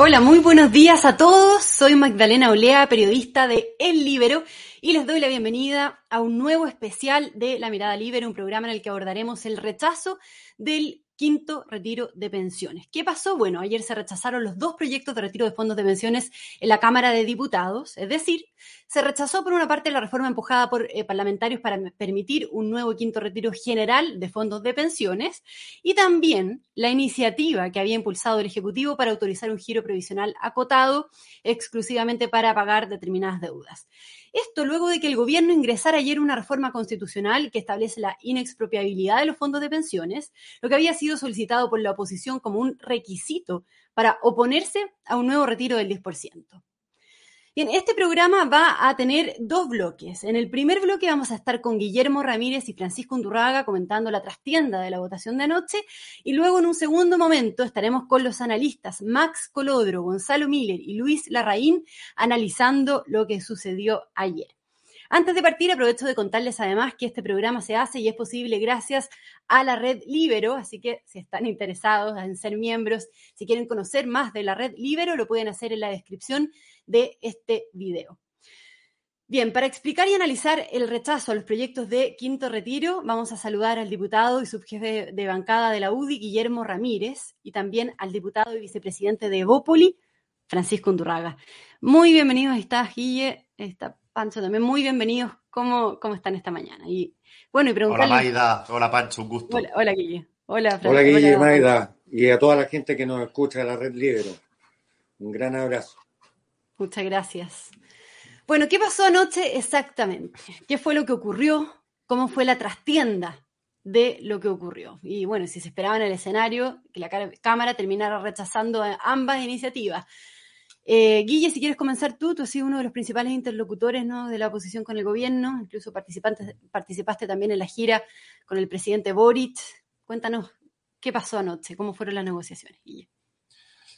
Hola, muy buenos días a todos. Soy Magdalena Olea, periodista de El Libero, y les doy la bienvenida a un nuevo especial de La Mirada Libre, un programa en el que abordaremos el rechazo del quinto retiro de pensiones. ¿Qué pasó? Bueno, ayer se rechazaron los dos proyectos de retiro de fondos de pensiones en la Cámara de Diputados, es decir, se rechazó por una parte la reforma empujada por eh, parlamentarios para permitir un nuevo quinto retiro general de fondos de pensiones y también la iniciativa que había impulsado el Ejecutivo para autorizar un giro previsional acotado exclusivamente para pagar determinadas deudas. Esto luego de que el gobierno ingresara ayer una reforma constitucional que establece la inexpropiabilidad de los fondos de pensiones, lo que había sido solicitado por la oposición como un requisito para oponerse a un nuevo retiro del 10%. Bien, este programa va a tener dos bloques. En el primer bloque vamos a estar con Guillermo Ramírez y Francisco Undurraga comentando la trastienda de la votación de anoche y luego en un segundo momento estaremos con los analistas Max Colodro, Gonzalo Miller y Luis Larraín analizando lo que sucedió ayer. Antes de partir, aprovecho de contarles además que este programa se hace y es posible gracias a la red Libero, así que si están interesados en ser miembros, si quieren conocer más de la red Libero, lo pueden hacer en la descripción de este video. Bien, para explicar y analizar el rechazo a los proyectos de quinto retiro, vamos a saludar al diputado y subjefe de bancada de la UDI, Guillermo Ramírez, y también al diputado y vicepresidente de Evópoli, Francisco Undurraga. Muy bienvenidos, está Guille, está Pancho también, muy bienvenidos. ¿Cómo, cómo están esta mañana? Y, bueno, y Hola Maida, hola Pancho, un gusto. Hola, Guille. Hola, Francisco. Hola Guille, Maida, y a toda la gente que nos escucha de la Red Libero. Un gran abrazo. Muchas gracias. Bueno, ¿qué pasó anoche exactamente? ¿Qué fue lo que ocurrió? ¿Cómo fue la trastienda de lo que ocurrió? Y bueno, si se esperaba en el escenario que la Cámara terminara rechazando ambas iniciativas. Eh, Guille, si quieres comenzar tú, tú has sido uno de los principales interlocutores de la oposición con el gobierno, incluso participaste también en la gira con el presidente Boric. Cuéntanos, ¿qué pasó anoche? ¿Cómo fueron las negociaciones, Guille?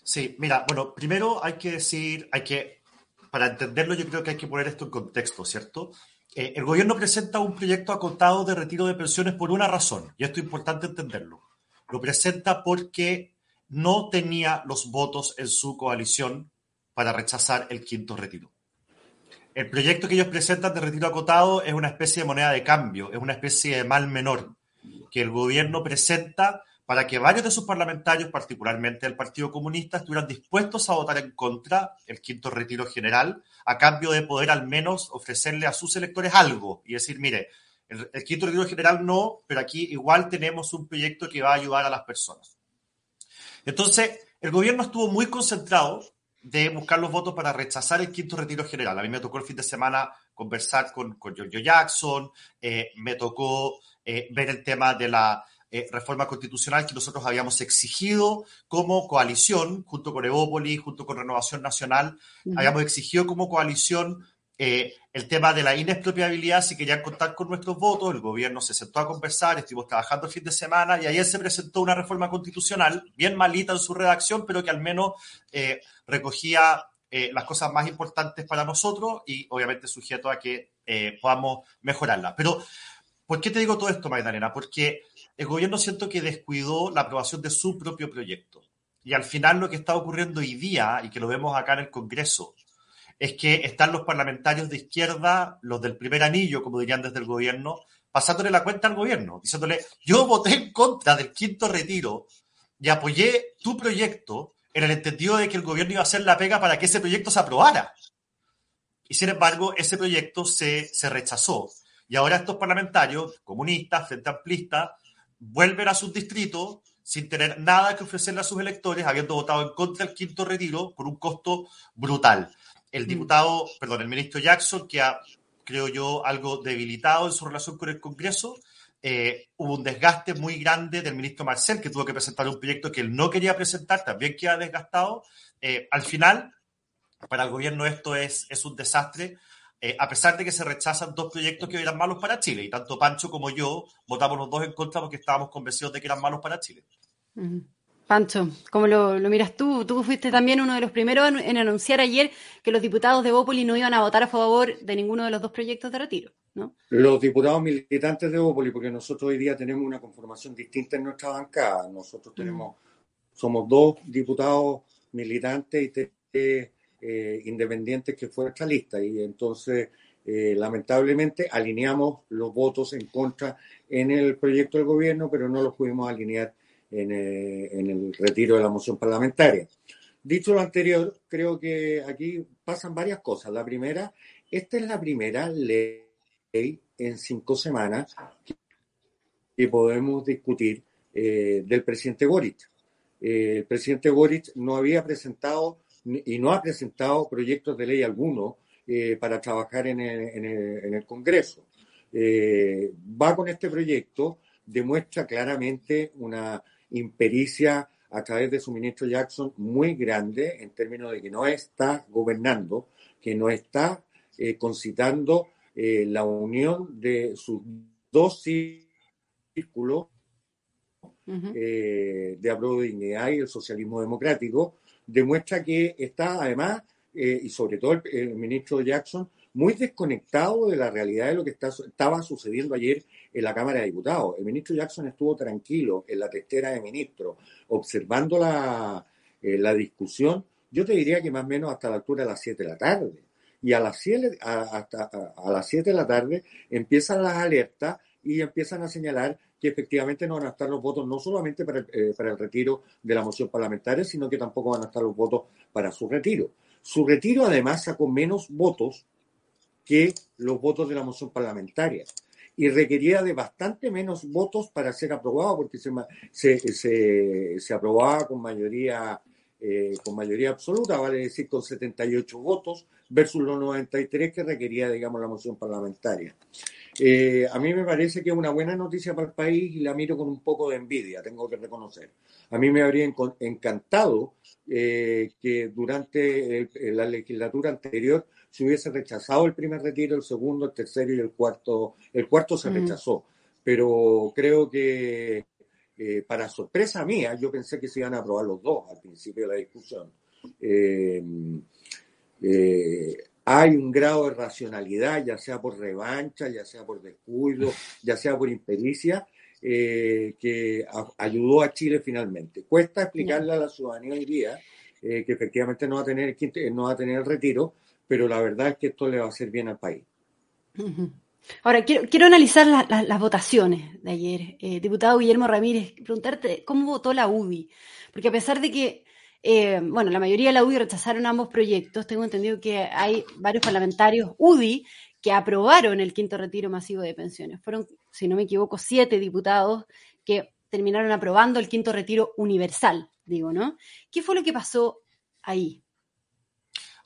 Sí, mira, bueno, primero hay que decir, hay que, para entenderlo yo creo que hay que poner esto en contexto, ¿cierto? Eh, el gobierno presenta un proyecto acotado de retiro de pensiones por una razón, y esto es importante entenderlo. Lo presenta porque no tenía los votos en su coalición para rechazar el quinto retiro. El proyecto que ellos presentan de retiro acotado es una especie de moneda de cambio, es una especie de mal menor que el gobierno presenta para que varios de sus parlamentarios, particularmente del Partido Comunista, estuvieran dispuestos a votar en contra el quinto retiro general, a cambio de poder al menos ofrecerle a sus electores algo y decir, mire, el, quinto retiro general no, pero aquí igual tenemos un proyecto que va a ayudar a las personas. Entonces, el gobierno estuvo muy concentrado de buscar los votos para rechazar el quinto retiro general. A mí me tocó el fin de semana conversar con, con Giorgio Jackson, eh, me tocó eh, ver el tema de la eh, reforma constitucional que nosotros habíamos exigido como coalición, junto con Evópoli, junto con Renovación Nacional, habíamos exigido como coalición eh, el tema de la inexpropiabilidad, si querían contar con nuestros votos, el gobierno se sentó a conversar, estuvimos trabajando el fin de semana y ayer se presentó una reforma constitucional, bien malita en su redacción, pero que al menos eh, recogía las cosas más importantes para nosotros y obviamente sujeto a que podamos mejorarla. Pero, ¿por qué te digo todo esto, Magdalena? Porque el gobierno siento que descuidó la aprobación de su propio proyecto. Y al final lo que está ocurriendo hoy día, y que lo vemos acá en el Congreso, es que están los parlamentarios de izquierda, los del primer anillo, como dirían desde el gobierno, pasándole la cuenta al gobierno, diciéndole, yo voté en contra del quinto retiro y apoyé tu proyecto en el entendido de que el gobierno iba a hacer la pega para que ese proyecto se aprobara. Y sin embargo, ese proyecto se, se rechazó. Y ahora estos parlamentarios, comunistas, frente amplistas, vuelven a sus distritos sin tener nada que ofrecerle a sus electores, habiendo votado en contra del quinto retiro por un costo brutal. El mm. diputado, perdón, el ministro Jackson, que ha, creo yo, algo debilitado en su relación con el Congreso, eh, hubo un desgaste muy grande del ministro Marcel, que tuvo que presentar un proyecto que él no quería presentar, también queda desgastado. Eh, al final, para el gobierno esto es, es un desastre eh, a pesar de que se rechazan dos proyectos que eran malos para Chile. Y tanto Pancho como yo votamos los dos en contra porque estábamos convencidos de que eran malos para Chile. Pancho, ¿cómo lo, miras tú? Tú fuiste también uno de los primeros en, anunciar ayer que los diputados de Bópoli no iban a votar a favor de ninguno de los dos proyectos de retiro, ¿no? Los diputados militantes de Bópoli, porque nosotros hoy día tenemos una conformación distinta en nuestra bancada. Nosotros tenemos, somos dos diputados militantes y tres eh, independientes que fue nuestra lista. Y entonces, eh, lamentablemente, alineamos los votos en contra en el proyecto del gobierno, pero no los pudimos alinear en, en el retiro de la moción parlamentaria. Dicho lo anterior, creo que aquí pasan varias cosas. La primera, esta es la primera ley en cinco semanas que podemos discutir eh, del presidente Boric. Eh, el presidente Boric no había presentado y no ha presentado proyectos de ley alguno eh, para trabajar en el, Congreso. va con este proyecto, demuestra claramente una impericia a través de su ministro Jackson muy grande en términos de que no está gobernando, que no está concitando la unión de sus dos círculos eh, de apruebo de dignidad y el socialismo democrático, demuestra que está además, eh, y sobre todo el, ministro Jackson, muy desconectado de la realidad de lo que estaba sucediendo ayer en la Cámara de Diputados. El ministro Jackson estuvo tranquilo en la testera de ministro, observando la, eh, la discusión, yo te diría que más o menos hasta la altura de las 7 de la tarde. Y a las 7, hasta, a las 7 de la tarde empiezan las alertas y empiezan a señalar que efectivamente no van a estar los votos no solamente para el, eh, para el retiro de la moción parlamentaria, sino que tampoco van a estar los votos para su retiro. Su retiro además sacó menos votos que los votos de la moción parlamentaria y requería de bastante menos votos para ser aprobado porque se, se, se, aprobaba con mayoría eh, con mayoría absoluta, vale decir con 78 votos versus los 93 que requería, digamos, la moción parlamentaria. Eh, a mí me parece que es una buena noticia para el país y la miro con un poco de envidia, tengo que reconocer. A mí me habría encantado eh, que durante la legislatura anterior se hubiese rechazado el primer retiro, el segundo, el tercero y el cuarto. El cuarto se rechazó, pero creo que eh, para sorpresa mía, yo pensé que se iban a aprobar los dos al principio de la discusión. Eh, hay un grado de racionalidad, ya sea por revancha, ya sea por descuido, ya sea por impericia, eh, que ayudó a Chile finalmente. Cuesta explicarle a la ciudadanía hoy día eh, que efectivamente no va, a tener, no va a tener el retiro, pero la verdad es que esto le va a hacer bien al país. Ahora, quiero, quiero analizar las votaciones de ayer. Eh, diputado Guillermo Ramírez, preguntarte cómo votó la UDI, porque a pesar de que eh, bueno, la mayoría de la UDI rechazaron ambos proyectos. Tengo entendido que hay varios parlamentarios UDI que aprobaron el quinto retiro masivo de pensiones. Fueron, si no me equivoco, siete diputados que terminaron aprobando el quinto retiro universal, digo, ¿no? ¿Qué fue lo que pasó ahí?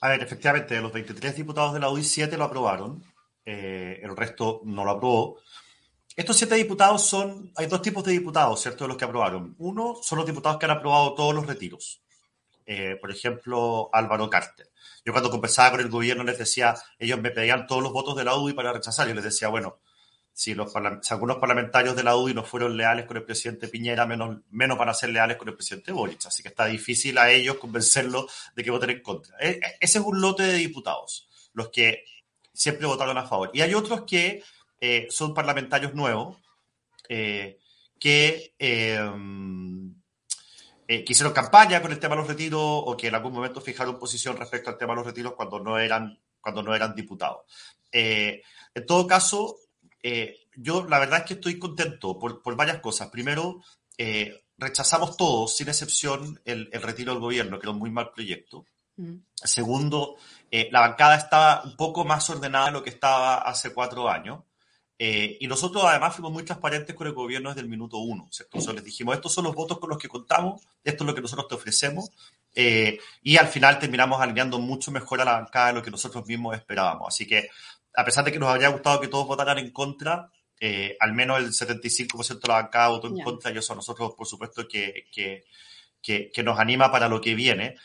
A ver, efectivamente, los 23 diputados de la UDI, siete lo aprobaron, eh, el resto no lo aprobó. Estos siete diputados son, hay dos tipos de diputados, ¿cierto?, de los que aprobaron. Uno son los diputados que han aprobado todos los retiros. Eh, por ejemplo, Álvaro Carter. Yo cuando conversaba con el gobierno les decía, ellos me pedían todos los votos de la UDI para rechazar. Yo les decía, bueno, si, los algunos parlamentarios de la UDI no fueron leales con el presidente Piñera, menos, menos van a ser leales con el presidente Boric. Así que está difícil a ellos convencerlos de que voten en contra. E, e, ese es un lote de diputados, los que siempre votaron a favor. Y hay otros que eh, son parlamentarios nuevos, eh, que eh, que hicieron campaña con el tema de los retiros o que en algún momento fijaron posición respecto al tema de los retiros cuando no eran, cuando no eran diputados. Eh, en todo caso, eh, yo la verdad es que estoy contento por, por varias cosas. Primero, rechazamos todos, sin excepción, el, el, retiro del gobierno, que era un muy mal proyecto. Mm. Segundo, la bancada estaba un poco más ordenada de lo que estaba hace cuatro años. Eh, y nosotros además fuimos muy transparentes con el gobierno desde el minuto uno. Entonces les dijimos, estos son los votos con los que contamos, esto es lo que nosotros te ofrecemos. Eh, y al final terminamos alineando mucho mejor a la bancada de lo que nosotros mismos esperábamos. Así que, a pesar de que nos habría gustado que todos votaran en contra, eh, al menos el 75% de la bancada votó en contra y eso a nosotros, por supuesto, que, que, que, que nos anima para lo que viene.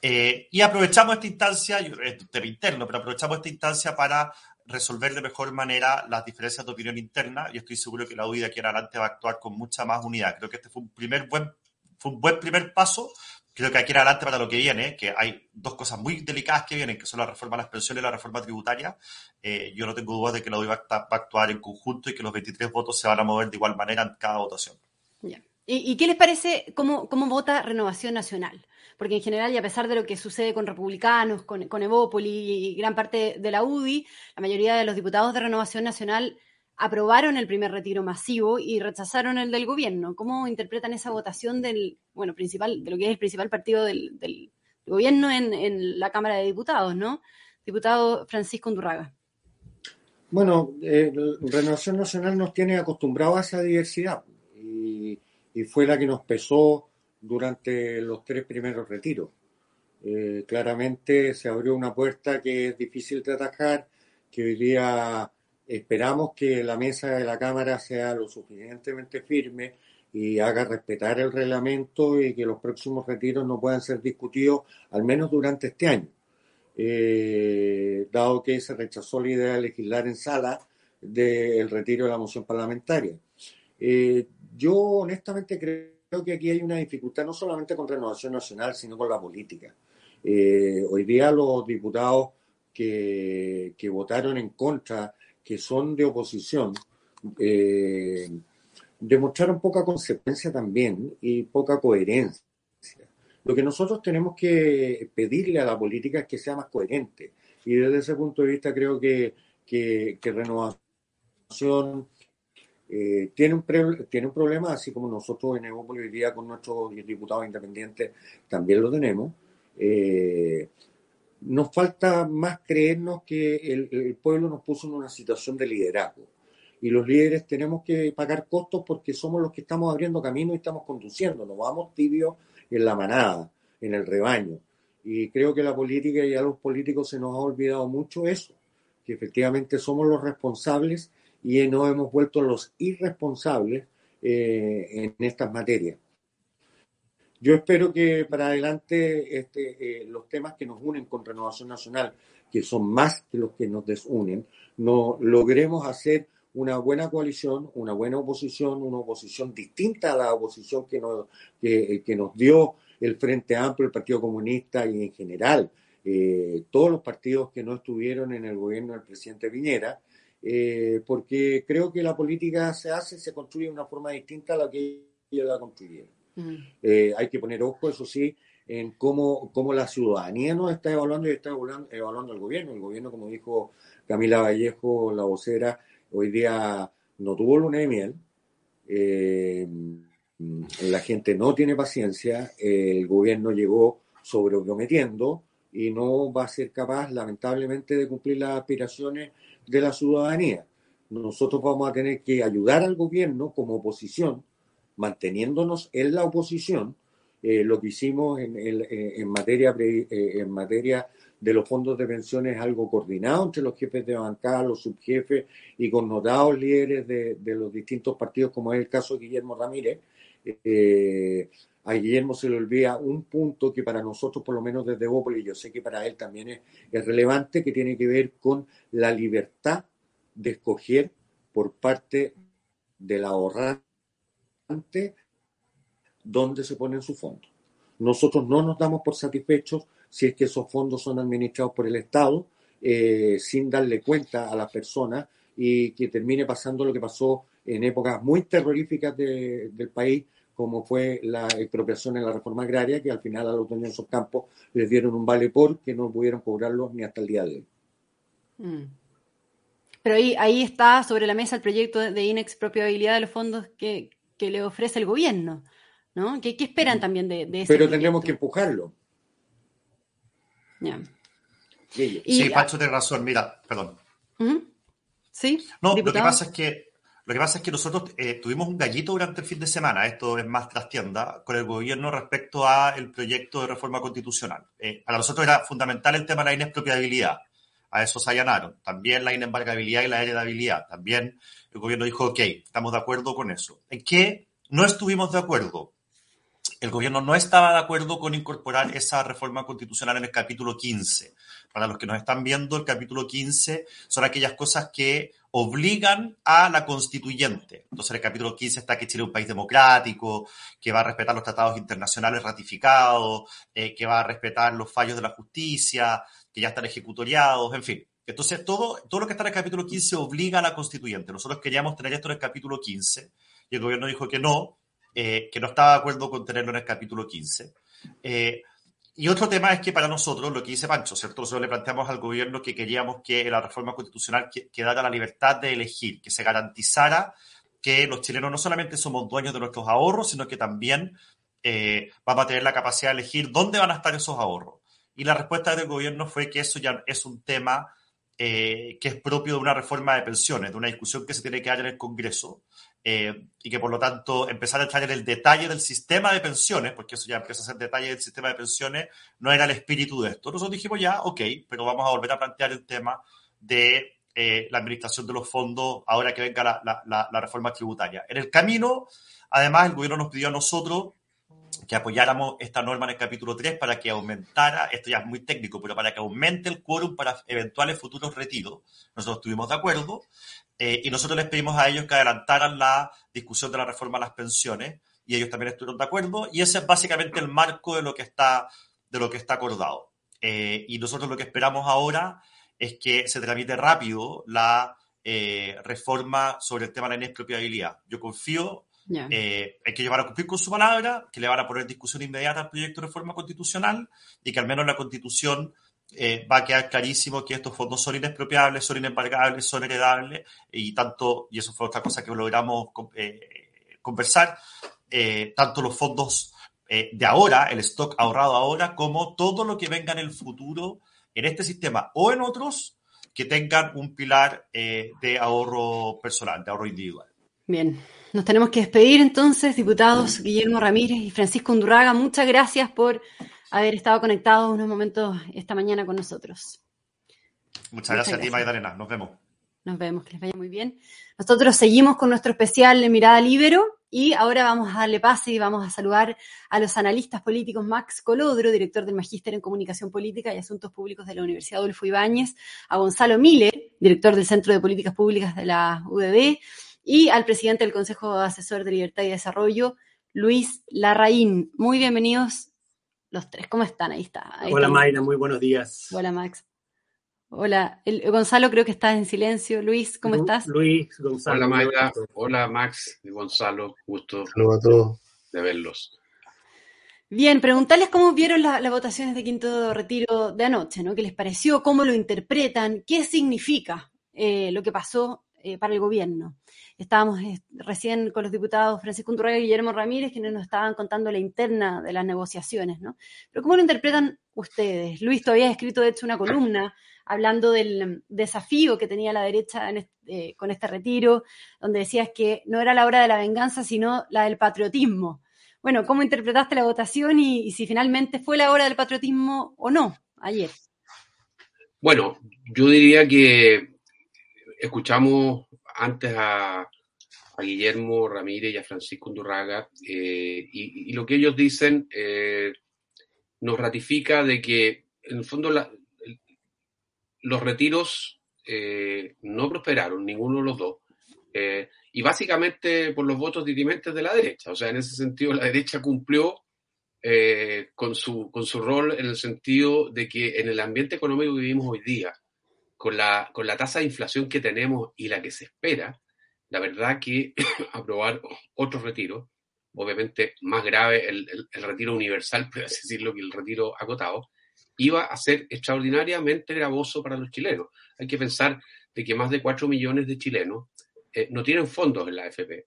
y aprovechamos esta instancia, es tema interno, pero aprovechamos esta instancia para resolver de mejor manera las diferencias de opinión interna y estoy seguro que la UID aquí en adelante va a actuar con mucha más unidad. Creo que este fue un, primer buen, fue un buen primer paso. Creo que aquí en adelante para lo que viene, que hay dos cosas muy delicadas que vienen, que son la reforma de las pensiones y la reforma tributaria. Eh, yo no tengo dudas de que la UID va a, actuar en conjunto y que los 23 votos se van a mover de igual manera en cada votación. ¿Y, qué les parece cómo, cómo vota Renovación Nacional? Porque en general, y a pesar de lo que sucede con republicanos, con, con Evópoli y gran parte de la UDI, la mayoría de los diputados de Renovación Nacional aprobaron el primer retiro masivo y rechazaron el del gobierno. ¿Cómo interpretan esa votación del, bueno, principal, de lo que es el principal partido del, gobierno en, la Cámara de Diputados, ¿no? Diputado Francisco Undurraga. Bueno, eh, Renovación Nacional nos tiene acostumbrados a esa diversidad y, fue la que nos pesó durante los tres primeros retiros. Eh, claramente se abrió una puerta que es difícil de atajar, que hoy día Esperamos que la mesa de la Cámara sea lo suficientemente firme y haga respetar el reglamento y que los próximos retiros no puedan ser discutidos, al menos durante este año. Eh, dado que se rechazó la idea de legislar en sala del retiro de la moción parlamentaria. Eh, yo honestamente creo que aquí hay una dificultad no solamente con Renovación Nacional, sino con la política. Eh, hoy día los diputados que, que votaron en contra que son de oposición eh, demostraron poca consecuencia también y poca coherencia. Lo que nosotros tenemos que pedirle a la política es que sea más coherente. Y desde ese punto de vista creo que, que, Renovación eh, tiene, un tiene un problema, así como nosotros en Evópolis hoy día con nuestros diputados independientes también lo tenemos. Eh, nos falta más creernos que el, pueblo nos puso en una situación de liderazgo. Y los líderes tenemos que pagar costos porque somos los que estamos abriendo camino y estamos conduciendo. Nos vamos tibios en la manada, en el rebaño. Y creo que la política y a los políticos se nos ha olvidado mucho eso, que efectivamente somos los responsables y nos hemos vuelto los irresponsables eh, en estas materias. Yo espero que para adelante este, eh, los temas que nos unen con Renovación Nacional, que son más que los que nos desunen, no logremos hacer una buena coalición, una buena oposición, una oposición distinta a la oposición que nos, que, nos dio el Frente Amplio, el Partido Comunista y en general eh, todos los partidos que no estuvieron en el gobierno del presidente Viñera, eh, porque creo que la política se hace, se construye de una forma distinta a la que ellos la construyeron. Eh, hay que poner ojo, eso sí, en cómo, cómo la ciudadanía nos está evaluando y está evaluando, evaluando el gobierno. El gobierno, como dijo Camila Vallejo, la vocera, hoy día no tuvo luna de miel. Eh, la gente no tiene paciencia, el gobierno llegó sobreprometiendo y no va a ser capaz, lamentablemente, de cumplir las aspiraciones de la ciudadanía. Nosotros vamos a tener que ayudar al gobierno como oposición manteniéndonos en la oposición, eh, lo que hicimos en, eh, materia, eh, en materia de los fondos de pensiones es algo coordinado entre los jefes de bancada, los subjefes y connotados líderes de, los distintos partidos, como es el caso de Guillermo Ramírez. a Guillermo se le olvida un punto que para nosotros, por lo menos desde Bópoli, yo sé que para él también es, es relevante, que tiene que ver con la libertad de escoger por parte del ahorrante dónde se ponen sus fondos. Nosotros no nos damos por satisfechos si es que esos fondos son administrados por el Estado eh, sin darle cuenta a las personas y que termine pasando lo que pasó en épocas muy terroríficas del país, como fue la expropiación en la reforma agraria, que al final a los dueños de esos campos les dieron un vale por que no pudieron cobrarlo ni hasta el día de hoy. Mm. Pero ahí, ahí está sobre la mesa el proyecto de inexpropiabilidad de los fondos que, que le ofrece el gobierno, ¿no? ¿Qué, esperan también de, de Pero tendremos que empujarlo. Sí, Pacho tiene razón, mira, perdón. Sí. No, lo que pasa es que lo que pasa es que nosotros eh, tuvimos un gallito durante el fin de semana, esto es más trastienda, con el gobierno respecto al proyecto de reforma constitucional. Eh, para nosotros era fundamental el tema de la inexpropiabilidad. A eso se allanaron. También la inembargabilidad y la heredabilidad. También el gobierno dijo, ok, estamos de acuerdo con eso. ¿En qué no estuvimos de acuerdo? El gobierno no estaba de acuerdo con incorporar esa reforma constitucional en el capítulo 15. Para los que nos están viendo, el capítulo 15 son aquellas cosas que obligan a la constituyente. Entonces, en el capítulo 15 está que Chile es un país democrático, que va a respetar los tratados internacionales ratificados, eh, que va a respetar los fallos de la justicia, que ya están ejecutoriados, en fin. Entonces, todo, todo lo que está en el capítulo 15 obliga a la constituyente. Nosotros queríamos tener esto en el capítulo 15 y el gobierno dijo que no, que no estaba de acuerdo con tenerlo en el capítulo 15. Y otro tema es que para nosotros, lo que dice Pancho, ¿cierto? Nosotros le planteamos al gobierno que queríamos que la reforma constitucional quedara la libertad de elegir, que se garantizara que los chilenos no solamente somos dueños de nuestros ahorros, sino que también eh, vamos a tener la capacidad de elegir dónde van a estar esos ahorros. Y la respuesta del gobierno fue que eso ya es un tema eh, que es propio de una reforma de pensiones, de una discusión que se tiene que dar en el Congreso, eh, y que por lo tanto empezar a entrar en el detalle del sistema de pensiones, porque eso ya empieza a ser detalle del sistema de pensiones, no era el espíritu de esto. Nosotros dijimos ya, ok, pero vamos a volver a plantear el tema de eh, la administración de los fondos ahora que venga la, reforma tributaria. En el camino, además, el gobierno nos pidió a nosotros que apoyáramos esta norma en el capítulo 3 para que aumentara, esto ya es muy técnico, pero para que aumente el quórum para eventuales futuros retiros. Nosotros estuvimos de acuerdo. Eh, y nosotros les pedimos a ellos que adelantaran la discusión de la reforma a las pensiones y ellos también estuvieron de acuerdo y ese es básicamente el marco de lo que está, de lo que está acordado. Eh, y nosotros lo que esperamos ahora es que se tramite rápido la eh, reforma sobre el tema de la inexpropiabilidad. Yo confío en que ellos van a cumplir con su palabra, que le van a poner discusión inmediata al proyecto de reforma constitucional y que al menos la constitución eh, va a quedar clarísimo que estos fondos son inexpropiables, son inembargables, son heredables y tanto, y eso fue otra cosa que logramos eh, conversar, eh, tanto los fondos de ahora, el stock ahorrado ahora, como todo lo que venga en el futuro en este sistema o en otros que tengan un pilar de ahorro personal, de ahorro individual. Bien, nos tenemos que despedir entonces, diputados Guillermo Ramírez y Francisco Undurraga. Muchas gracias por haber estado conectados unos momentos esta mañana con nosotros. Muchas, gracias, a ti, Magdalena. Nos vemos. Nos vemos, que les vaya muy bien. Nosotros seguimos con nuestro especial de Mirada Libero y ahora vamos a darle pase y vamos a saludar a los analistas políticos Max Colodro, director del Magíster en Comunicación Política y Asuntos Públicos de la Universidad Adolfo Ibáñez, a Gonzalo Miller, director del Centro de Políticas Públicas de la UDD, y al presidente del Consejo Asesor de Libertad y Desarrollo, Luis Larraín. Muy bienvenidos los tres. ¿Cómo están? Ahí está. Hola Mayra, muy buenos días. Hola Max. Hola, Gonzalo creo que estás en silencio. Luis, ¿cómo estás? Luis, Gonzalo. Hola Mayra, hola Max y Gonzalo, gusto a todos. de verlos. Bien, preguntarles cómo vieron las votaciones de quinto retiro de anoche, ¿no? ¿Qué les pareció? ¿Cómo lo interpretan? ¿Qué significa eh, lo que pasó eh, para el gobierno? Estábamos eh, recién con los diputados Francisco Unturraga y Guillermo Ramírez, quienes nos estaban contando la interna de las negociaciones, ¿no? Pero ¿cómo lo interpretan ustedes? Luis, todavía ha escrito, de hecho, una columna hablando del desafío que tenía la derecha eh, con este retiro, donde decías que no era la hora de la venganza, sino la del patriotismo. Bueno, ¿cómo interpretaste la votación y si finalmente fue la hora del patriotismo o no ayer? Bueno, yo diría que escuchamos antes a, Guillermo Ramírez y a Francisco Undurraga, eh, y, lo que ellos dicen eh, nos ratifica de que, en el fondo, los retiros eh, no prosperaron, ninguno de los dos, y básicamente por los votos dirimentes de la derecha. O sea, en ese sentido, la derecha cumplió con, su, con su rol en el sentido de que en el ambiente económico que vivimos hoy día, con la, con la tasa de inflación que tenemos y la que se espera, la verdad que aprobar otro retiro, obviamente más grave el, retiro universal, por así decirlo, que el retiro acotado, iba a ser extraordinariamente gravoso para los chilenos. Hay que pensar de que más de 4 millones de chilenos eh, no tienen fondos en la AFP.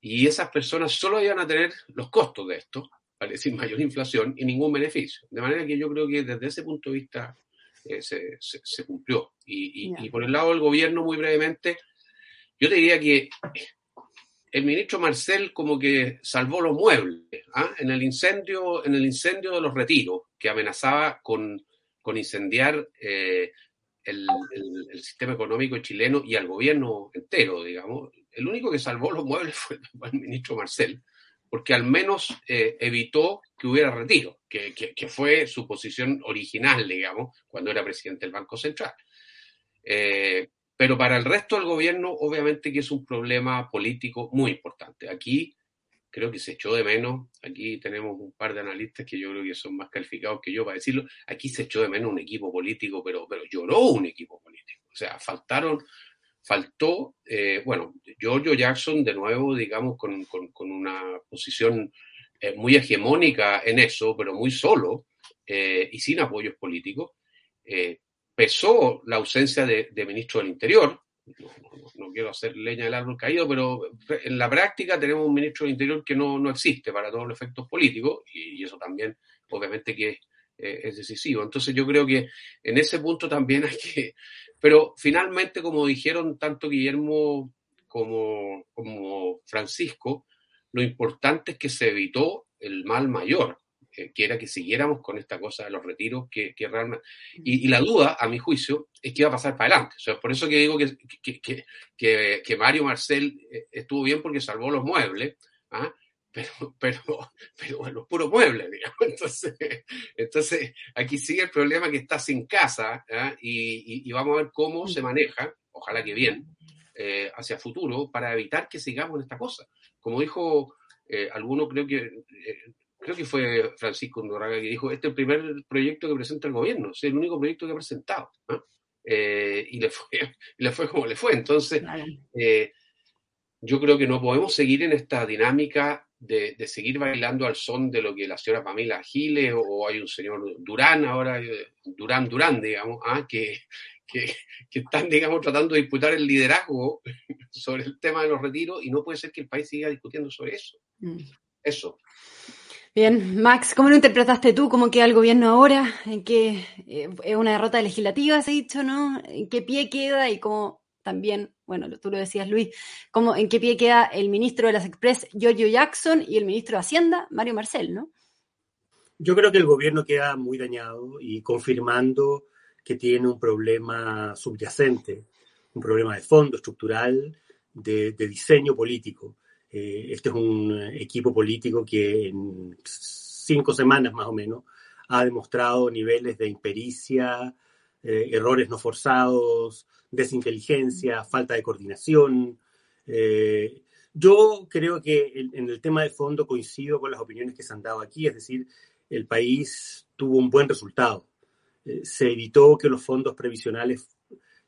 Y esas personas solo iban a tener los costos de esto, es decir, mayor inflación y ningún beneficio. De manera que yo creo que desde ese punto de vista eh, se, se, cumplió. Y, y, por el lado del gobierno, muy brevemente, yo te diría que el ministro Marcel como que salvó los muebles ¿ah? en el incendio en el incendio de los retiros que amenazaba con, con incendiar eh, el, el, sistema económico chileno y al gobierno entero, digamos. El único que salvó los muebles fue el ministro Marcel, porque al menos eh, evitó que hubiera retiro, que, fue su posición original, digamos, cuando era presidente del Banco Central. Eh, pero para el resto del gobierno, obviamente que es un problema político muy importante. Aquí creo que se echó de menos, aquí tenemos un par de analistas que yo creo que son más calificados que yo para decirlo, aquí se echó de menos un equipo político, pero, pero lloró un equipo político. O sea, faltaron faltó, eh, bueno, Giorgio Jackson de nuevo, digamos, con, con, una posición eh, muy hegemónica en eso, pero muy solo eh, y sin apoyos políticos, pesó la ausencia de, ministro del Interior. No, quiero hacer leña del árbol caído, pero en la práctica tenemos un ministro del Interior que no, no existe para todos los efectos políticos y, eso también, obviamente, que es decisivo. Entonces yo creo que en ese punto también hay que pero finalmente, como dijeron tanto Guillermo como, como Francisco, lo importante es que se evitó el mal mayor, eh, que era que siguiéramos con esta cosa de los retiros, que, realmente... Y, la duda, a mi juicio, es que iba a pasar para adelante. O sea, por eso que digo que, que, que, que Mario Marcel eh, estuvo bien porque salvó los muebles, ¿ah? Pero, pero, pero bueno, puro mueble, digamos. Entonces, entonces, aquí sigue el problema que está sin casa ¿ah? y, y, vamos a ver cómo se maneja, ojalá que bien, eh, hacia futuro para evitar que sigamos en esta cosa. Como dijo eh, alguno, creo que eh, creo que fue Francisco Ndorraga que dijo, este es el primer proyecto que presenta el gobierno, es el único proyecto que ha presentado. ¿ah? y, le fue, y le fue como le fue. Entonces, yo creo que no podemos seguir en esta dinámica de, seguir bailando al son de lo que la señora Pamela Giles o, hay un señor Durán ahora, eh, Durán Durán, digamos, ah, que, que, están, digamos, tratando de disputar el liderazgo sobre el tema de los retiros y no puede ser que el país siga discutiendo sobre eso. Mm. Eso. Bien, Max, ¿cómo lo interpretaste tú? ¿Cómo queda el gobierno ahora? ¿En qué eh, es una derrota legislativa, se ha dicho, no? ¿En qué pie queda y cómo también, bueno, tú lo decías Luis, ¿cómo, ¿en qué pie queda el ministro de las Express, Giorgio Jackson, y el ministro de Hacienda, Mario Marcel, ¿no? Yo creo que el gobierno queda muy dañado y confirmando que tiene un problema subyacente, un problema de fondo estructural, de, diseño político. Eh, este es un equipo político que en cinco semanas más o menos ha demostrado niveles de impericia, eh, errores no forzados, desinteligencia, falta de coordinación. Eh, yo creo que en, el tema de fondo coincido con las opiniones que se han dado aquí, es decir, el país tuvo un buen resultado. Eh, se evitó que los fondos previsionales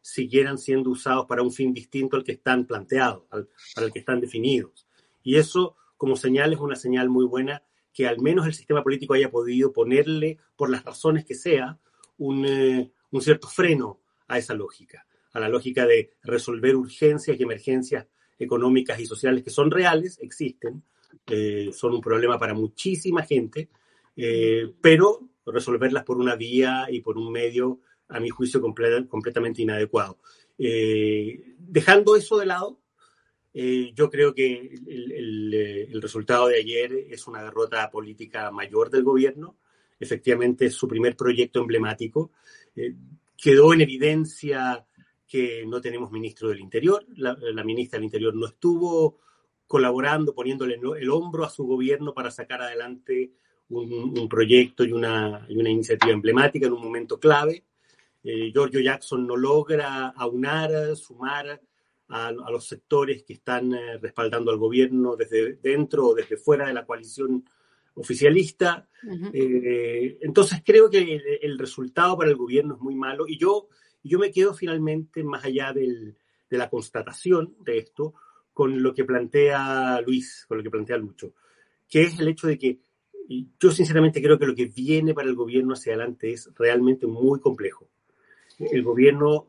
siguieran siendo usados para un fin distinto al que están planteados, para el que están definidos. Y eso, como señal, es una señal muy buena que al menos el sistema político haya podido ponerle, por las razones que sea, un, un cierto freno a esa lógica, a la lógica de resolver urgencias y emergencias económicas y sociales que son reales, existen, eh, son un problema para muchísima gente, eh, pero resolverlas por una vía y por un medio, a mi juicio, completamente inadecuado. Eh, dejando eso de lado, yo creo que el, resultado de ayer es una derrota política mayor del gobierno. Efectivamente, su primer proyecto emblemático. Eh, quedó en evidencia que no tenemos ministro del Interior, la, ministra del Interior no estuvo colaborando, poniéndole el hombro a su gobierno para sacar adelante un, proyecto y una, una, iniciativa emblemática en un momento clave. Eh, Giorgio Jackson no logra aunar, sumar a, los sectores que están eh, respaldando al gobierno desde dentro o desde fuera de la coalición oficialista. Eh, entonces creo que el, resultado para el gobierno es muy malo y yo, yo me quedo finalmente, más allá del, de la constatación de esto, con lo que plantea Luis, con lo que plantea Lucho, que es el hecho de que yo sinceramente creo que lo que viene para el gobierno hacia adelante es realmente muy complejo. El gobierno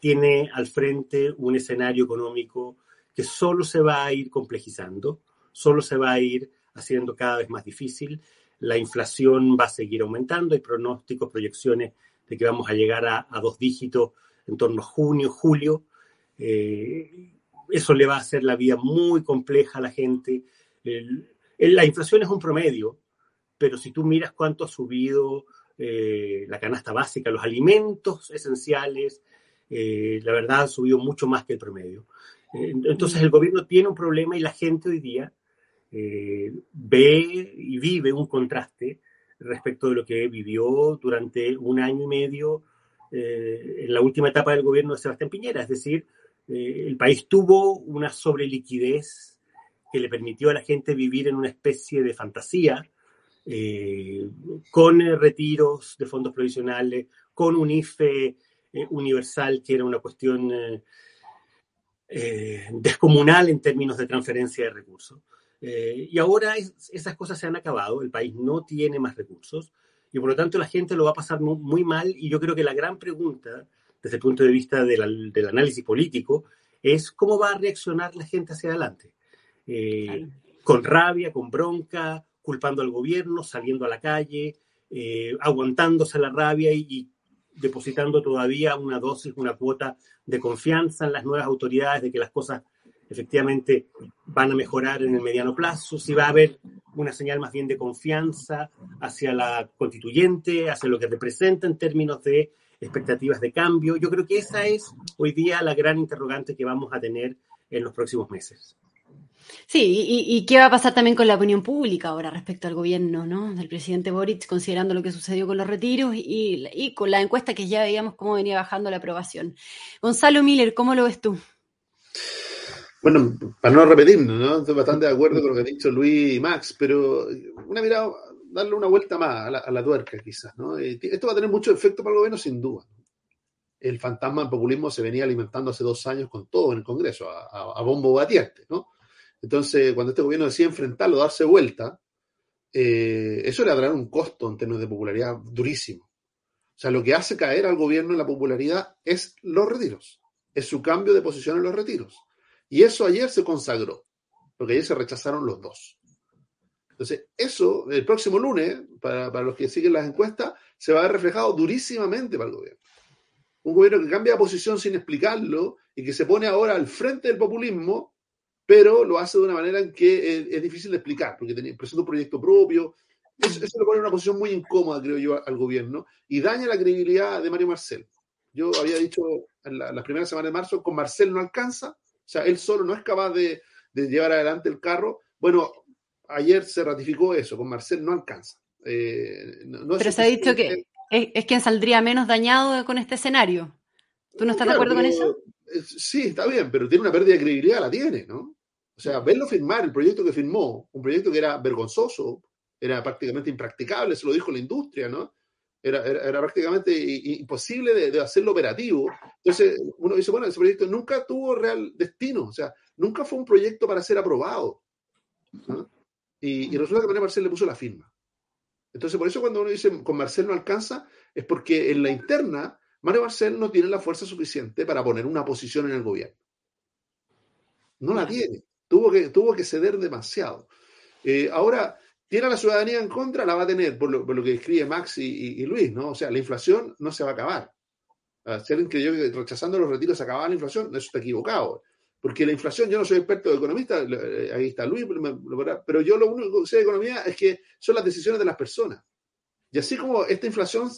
tiene al frente un escenario económico que solo se va a ir complejizando, solo se va a ir haciendo cada vez más difícil. La inflación va a seguir aumentando. Hay pronósticos, proyecciones de que vamos a llegar a, dos dígitos en torno a junio, julio. Eh, eso le va a hacer la vida muy compleja a la gente. la inflación es un promedio, pero si tú miras cuánto ha subido eh, la canasta básica, los alimentos esenciales, eh, la verdad ha subido mucho más que el promedio. entonces el gobierno tiene un problema y la gente hoy día eh, ve y vive un contraste respecto de lo que vivió durante un año y medio eh, en la última etapa del gobierno de Sebastián Piñera. Es decir, eh, el país tuvo una sobreliquidez que le permitió a la gente vivir en una especie de fantasía, con retiros de fondos provisionales, con un IFE universal que era una cuestión descomunal en términos de transferencia de recursos. Eh, y ahora esas cosas se han acabado, el país no tiene más recursos y por lo tanto la gente lo va a pasar muy, mal y yo creo que la gran pregunta desde el punto de vista del análisis político es cómo va a reaccionar la gente hacia adelante. Eh, con rabia, con bronca, culpando al gobierno, saliendo a la calle, aguantándose la rabia y, depositando todavía una dosis, una cuota de confianza en las nuevas autoridades de que las cosas efectivamente van a mejorar en el mediano plazo, si va a haber una señal más bien de confianza hacia la constituyente, hacia lo que representa en términos de expectativas de cambio. Yo creo que esa es hoy día la gran interrogante que vamos a tener en los próximos meses. Sí, y, qué va a pasar también con la opinión pública ahora respecto al gobierno ¿no? del presidente Boric, considerando lo que sucedió con los retiros y, con la encuesta que ya veíamos cómo venía bajando la aprobación. Gonzalo Miller, ¿cómo lo ves tú? Bueno, para no repetirnos, ¿no? Estoy bastante de acuerdo con lo que ha dicho Luis y Max, pero una mirada, darle una vuelta más a la, tuerca quizás, ¿no? Eh, esto va a tener mucho efecto para el gobierno sin duda. El fantasma del populismo se venía alimentando hace dos años con todo en el Congreso, a, a bombo batiente, ¿no? Entonces, cuando este gobierno decide enfrentarlo, darse vuelta, eh, eso le a traer un costo en términos de popularidad durísimo. O sea, lo que hace caer al gobierno en la popularidad es los retiros, es su cambio de posición en los retiros. Y eso ayer se consagró, porque ayer se rechazaron los dos. Entonces, eso, el próximo lunes, para, para, los que siguen las encuestas, se va a ver reflejado durísimamente para el gobierno. Un gobierno que cambia de posición sin explicarlo y que se pone ahora al frente del populismo pero lo hace de una manera en que es, difícil de explicar, porque presenta un proyecto propio. Eso, eso, le pone una posición muy incómoda, creo yo, al gobierno y daña la credibilidad de Mario Marcel. Yo había dicho en la, las primeras semanas de marzo, con Marcel no alcanza, sea, él solo no es capaz de, de llevar adelante el carro. Bueno, ayer se ratificó eso, con Marcel no alcanza. Eh, no, pero se ha dicho que es, es, quien saldría menos dañado con este escenario. ¿Tú no estás de acuerdo con eso? Sí, está bien, pero tiene una pérdida de credibilidad, la tiene, ¿no? O sea, verlo firmar el proyecto que firmó, un proyecto que era vergonzoso, era prácticamente impracticable, se lo dijo la industria, ¿no? Era, era, prácticamente imposible de, hacerlo operativo. Entonces, uno dice, bueno, ese proyecto nunca tuvo real destino, o sea, nunca fue un proyecto para ser aprobado. Y, y, resulta que María Marcel le puso la firma. Entonces, por eso cuando uno dice con Marcel no alcanza, es porque en la interna, Mario Marcel no tiene la fuerza suficiente para poner una posición en el gobierno. No la tiene. Tuvo que, tuvo que ceder demasiado. Eh, ahora, ¿tiene a la ciudadanía en contra? La va a tener, por lo, que escribe Max y, Luis, ¿no? O sea, la inflación no se va a acabar. Si alguien creyó que rechazando los retiros se acababa la inflación, eso está equivocado. Porque la inflación, yo no soy experto de economista, eh, ahí está Luis, pero yo lo único que sé de economía es que son las decisiones de las personas. Y así como esta inflación,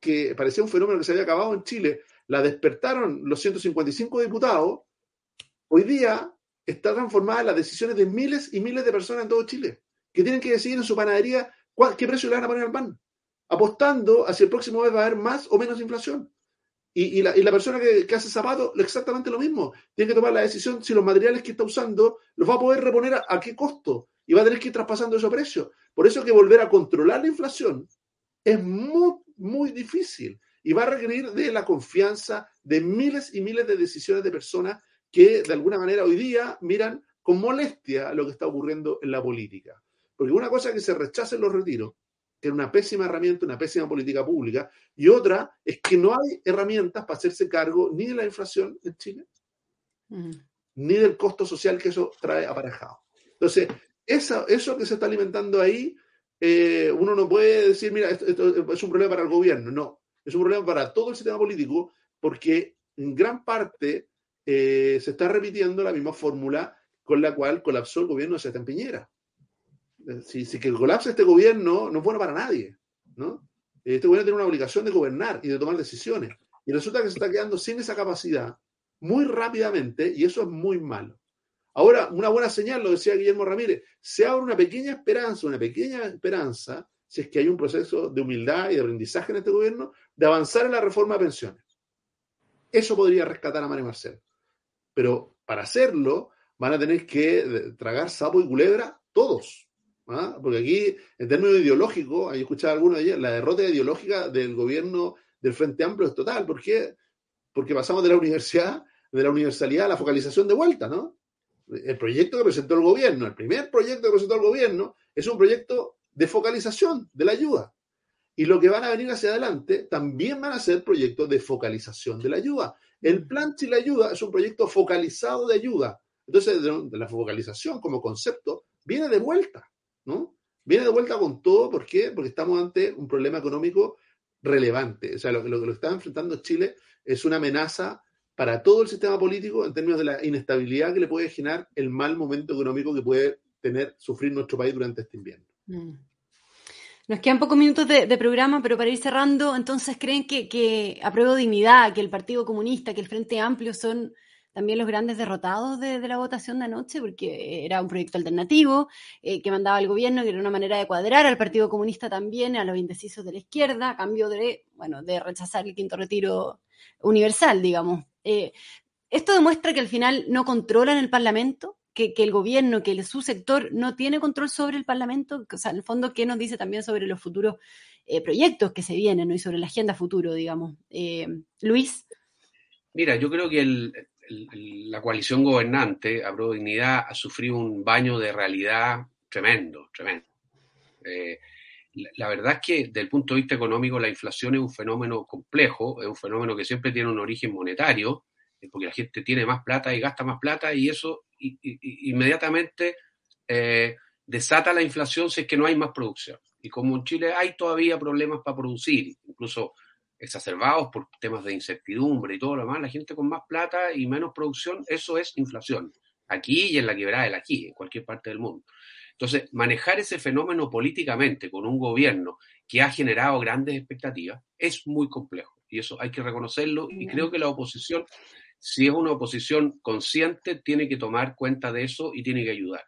que parecía un fenómeno que se había acabado en Chile, la despertaron los 155 diputados, hoy día está transformada en las decisiones de miles y miles de personas en todo Chile, que tienen que decidir en su panadería qué precio le van a poner al pan, apostando hacia el próximo mes va a haber más o menos inflación. Y, la, persona que, hace zapatos, exactamente lo mismo. Tiene que tomar la decisión si los materiales que está usando los va a poder reponer a, a qué costo y va a tener que ir traspasando esos precios. Por eso que volver a controlar la inflación es muy, muy difícil y va a requerir de la confianza de miles y miles de decisiones de personas que de alguna manera hoy día miran con molestia lo que está ocurriendo en la política. Porque una cosa es que se rechacen los retiros, que es una pésima herramienta, una pésima política pública, y otra es que no hay herramientas para hacerse cargo ni de la inflación en Chile, ni del costo social que eso trae aparejado. Entonces, eso, eso que se está alimentando ahí, eh, uno no puede decir, mira, esto, esto es un problema para el gobierno, no, es un problema para todo el sistema político, porque en gran parte eh, se está repitiendo la misma fórmula con la cual colapsó el gobierno de Sebastián Piñera. Eh, si, que colapse este gobierno no es bueno para nadie, ¿no? Este gobierno tiene una obligación de gobernar y de tomar decisiones. Y resulta que se está quedando sin esa capacidad muy rápidamente y eso es muy malo. Ahora, una buena señal, lo decía Guillermo Ramírez, se abre una pequeña esperanza, una pequeña esperanza, si es que hay un proceso de humildad y de aprendizaje en este gobierno, de avanzar en la reforma de pensiones. Eso podría rescatar a Mario Marcelo. Pero para hacerlo van a tener que tragar sapo y culebra todos. ¿Ah? Porque aquí, en términos ideológicos, hay escuchado algunos de ellos, la derrota ideológica del gobierno del Frente Amplio es total. ¿Por qué? Porque pasamos de la universidad de la universalidad a la focalización de vuelta, ¿no? El proyecto que presentó el gobierno, el primer proyecto que presentó el gobierno, es un proyecto de focalización de la ayuda. Y lo que van a venir hacia adelante también van a ser proyectos de focalización de la ayuda. El plan Chile Ayuda es un proyecto focalizado de ayuda. Entonces, de la focalización como concepto viene de vuelta, ¿no? Viene de vuelta con todo, ¿por qué? Porque estamos ante un problema económico relevante. O sea, lo, que lo está enfrentando Chile es una amenaza para todo el sistema político en términos de la inestabilidad que le puede generar el mal momento económico que puede tener, sufrir nuestro país durante este invierno. Mm. Nos quedan pocos minutos de, programa, pero para ir cerrando, entonces, ¿creen que, que apruebo dignidad, que el Partido Comunista, que el Frente Amplio son también los grandes derrotados de, la votación de anoche, porque era un proyecto alternativo eh, que mandaba el gobierno, que era una manera de cuadrar al Partido Comunista también, a los indecisos de la izquierda, a cambio de, bueno, de rechazar el quinto retiro universal, digamos. Eh, esto demuestra que al final no controlan el Parlamento, que, el gobierno, que su sector no tiene control sobre el Parlamento, o sea, en el fondo, ¿qué nos dice también sobre los futuros eh, proyectos que se vienen y sobre la agenda futuro, digamos? Luis. Mira, yo creo que la coalición gobernante, a Dignidad, ha sufrido un baño de realidad tremendo, tremendo. Eh, la verdad es que desde el punto de vista económico la inflación es un fenómeno complejo, es un fenómeno que siempre tiene un origen monetario, porque la gente tiene más plata y gasta más plata y eso inmediatamente eh, desata la inflación si es que no hay más producción. Y como en Chile hay todavía problemas para producir, incluso exacerbados por temas de incertidumbre y todo lo demás, la gente con más plata y menos producción, eso es inflación. Aquí y en la quebrada del aquí, en cualquier parte del mundo. Entonces, manejar ese fenómeno políticamente con un gobierno que ha generado grandes expectativas es muy complejo. Y eso hay que reconocerlo. Y creo que la oposición si es una oposición consciente, tiene que tomar cuenta de eso y tiene que ayudar.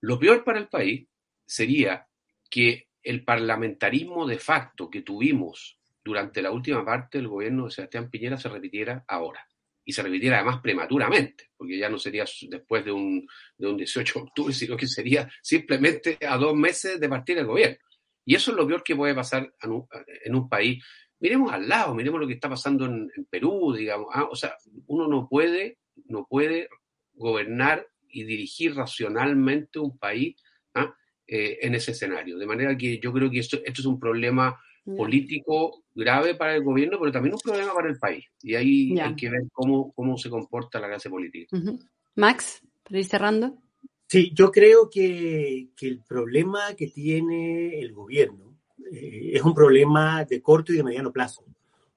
Lo peor para el país sería que el parlamentarismo de facto que tuvimos durante la última parte del gobierno de Sebastián Piñera se repitiera ahora. Y se repitiera además prematuramente, porque ya no sería después de un, de un 18 de octubre, sino que sería simplemente a dos meses de partir el gobierno. Y eso es lo peor que puede pasar en un país miremos al lado, miremos lo que está pasando en, Perú, digamos. ¿ah? O sea, uno no puede, no puede gobernar y dirigir racionalmente un país ¿ah? eh, en ese escenario. De manera que yo creo que esto, esto es un problema político grave para el gobierno, pero también un problema para el país. Y ahí hay que ver cómo, cómo se comporta la clase política. Max, para ir cerrando. Sí, yo creo que, que el problema que tiene el gobierno eh, es un problema de corto y de mediano plazo,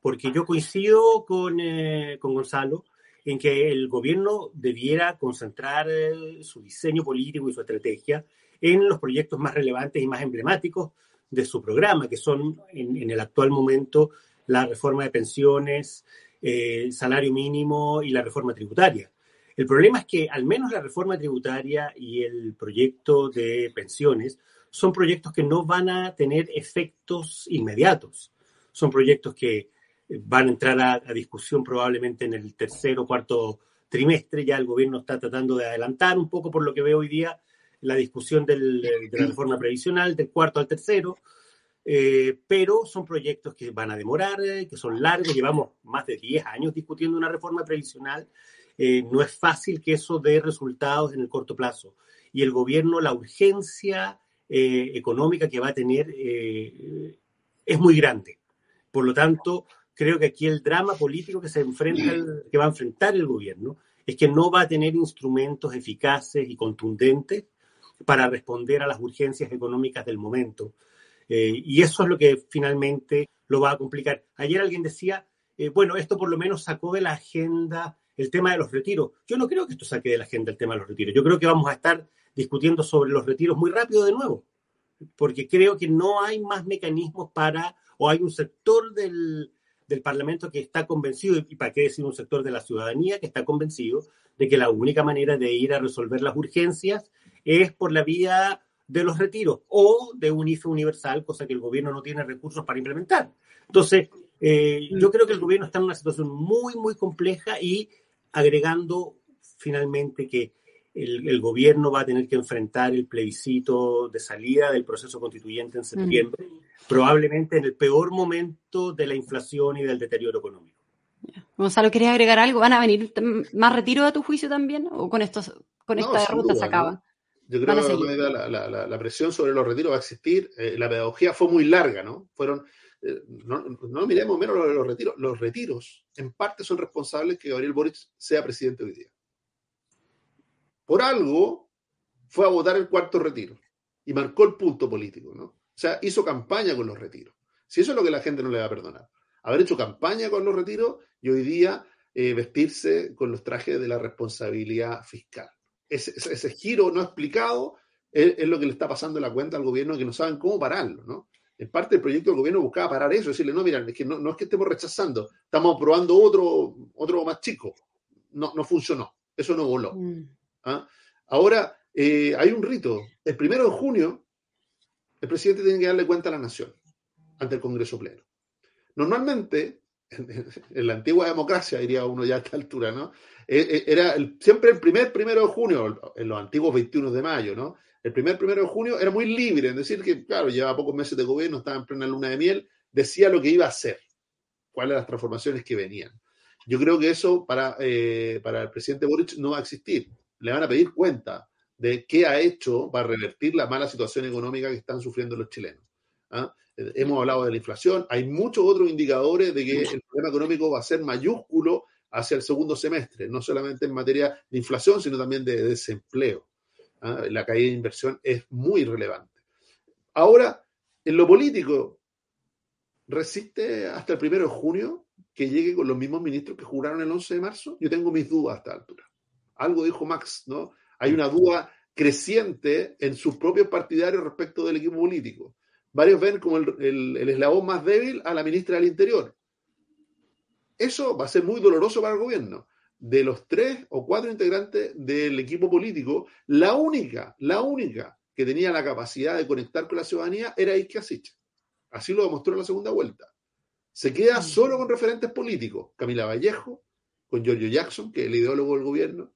porque yo coincido con, eh, con Gonzalo en que el gobierno debiera concentrar eh, su diseño político y su estrategia en los proyectos más relevantes y más emblemáticos de su programa, que son en, el actual momento la reforma de pensiones, el salario mínimo y la reforma tributaria. El problema es que al menos la reforma tributaria y el proyecto de pensiones son proyectos que no van a tener efectos inmediatos. Son proyectos que van a entrar a, discusión probablemente en el tercer o cuarto trimestre. Ya el gobierno está tratando de adelantar un poco, por lo que veo hoy día, la discusión de la reforma previsional del cuarto al tercero. Eh, pero son proyectos que van a demorar, eh, que son largos. Llevamos más de 10 años discutiendo una reforma previsional. Eh, no es fácil que eso dé resultados en el corto plazo. Y el gobierno, la urgencia eh, económica que va a tener eh, es muy grande. Por lo tanto, creo que aquí el drama político que se enfrenta, que va a enfrentar el gobierno, es que no va a tener instrumentos eficaces y contundentes para responder a las urgencias económicas del momento. Eh, y eso es lo que finalmente lo va a complicar. Ayer alguien decía, bueno, esto por lo menos sacó de la agenda el tema de los retiros. Yo no creo que esto saque de la agenda el tema de los retiros. Yo creo que vamos a estar discutiendo sobre los retiros muy rápido de nuevo, porque creo que no hay más mecanismos para, o hay un sector del, del Parlamento que está convencido, y para qué decir un sector de la ciudadanía que está convencido de que la única manera de ir a resolver las urgencias es por la vía de los retiros o de un IFE universal, cosa que el gobierno no tiene recursos para implementar. Entonces, eh, yo creo que el gobierno está en una situación muy, muy compleja y agregando finalmente que el, gobierno va a tener que enfrentar el plebiscito de salida del proceso constituyente en septiembre, probablemente en el peor momento de la inflación y del deterioro económico. Gonzalo, ¿querías agregar algo? ¿Van a venir más retiro a tu juicio también? ¿O con, estos, con esta derrota se acaba? Yo creo que la, la, la, presión sobre los retiros va a existir. Eh, la pedagogía fue muy larga, ¿no? Fueron, eh, no, no, miremos menos los retiros. Los retiros, en parte, son responsables que Gabriel Boric sea presidente hoy día. Por algo, fue a votar el cuarto retiro y marcó el punto político, ¿no? O sea, hizo campaña con los retiros. Si eso es lo que la gente no le va a perdonar. Haber hecho campaña con los retiros y hoy día eh, vestirse con los trajes de la responsabilidad fiscal. Ese, ese, giro no explicado es, lo que le está pasando en la cuenta al gobierno que no saben cómo pararlo, ¿no? En parte el proyecto del gobierno buscaba parar eso, decirle, no, mira, es que no, es que estemos rechazando, estamos probando otro, otro más chico. No, no funcionó, eso no voló. Mm. ¿Ah? Ahora, eh, hay un rito. El primero de junio, el presidente tiene que darle cuenta a la nación ante el Congreso Pleno. Normalmente, en, la antigua democracia, diría uno ya a esta altura, ¿no? Eh, eh, era siempre el primer primero de junio, en los antiguos 21 de mayo, ¿no? El primer primero de junio era muy libre, en decir que, claro, llevaba pocos meses de gobierno, estaba en plena luna de miel, decía lo que iba a hacer, cuáles las transformaciones que venían. Yo creo que eso para, para el presidente Boric no va a existir. Le van a pedir cuenta de qué ha hecho para revertir la mala situación económica que están sufriendo los chilenos. ¿ah? Hemos hablado de la inflación, hay muchos otros indicadores de que el problema económico va a ser mayúsculo hacia el segundo semestre, no solamente en materia de inflación, sino también de desempleo. ¿ah? La caída de inversión es muy relevante. Ahora, en lo político, resiste hasta el primero de junio que llegue con los mismos ministros que juraron el 11 de marzo. Yo tengo mis dudas a esta altura. Algo dijo Max, ¿no? hay una duda creciente en sus propios partidarios respecto del equipo político. Varios ven como el, eslabón más débil a la ministra del Interior. Eso va a ser muy doloroso para el gobierno. De los tres o cuatro integrantes del equipo político, la única, la única que tenía la capacidad de conectar con la ciudadanía era Asich. Así lo demostró en la segunda vuelta. Se queda mm. solo con referentes políticos. Camila Vallejo, con Giorgio Jackson, que es el ideólogo del gobierno,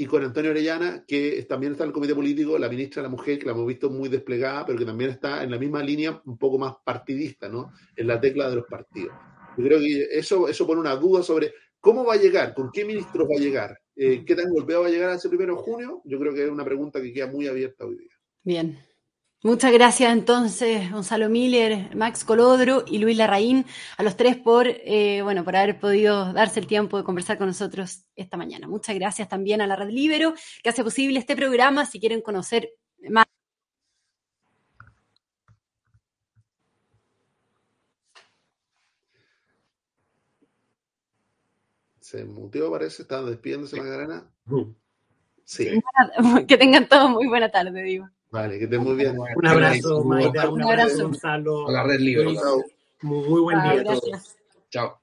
y con Antonio Orellana, que también está en el comité político, la ministra de la Mujer, que la hemos visto muy desplegada, pero que también está en la misma línea, un poco más partidista, ¿no? En la tecla de los partidos. Yo creo que eso, eso pone una duda sobre cómo va a llegar, con qué ministros va a llegar, eh, qué tan golpeado va a llegar a ese primero de junio. Yo creo que es una pregunta que queda muy abierta hoy día. Bien, Muchas gracias entonces, Gonzalo Miller, Max Colodro y Luis Larraín, a los tres por, eh, bueno, por haber podido darse el tiempo de conversar con nosotros esta mañana. Muchas gracias también a la Red Libero, que hace posible este programa. Si quieren conocer más. Se muteó, parece, estaban despidiéndose, Magdalena. Sí. Que tengan todos muy buena tarde, digo. Vale, que estén muy bien. Un abrazo, Maida. Un, abrazo, Gonzalo. A la red libre. Muy, buen día a todos. Chao.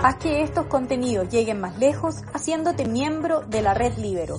Haz que estos contenidos lleguen más lejos haciéndote miembro de la red Libero.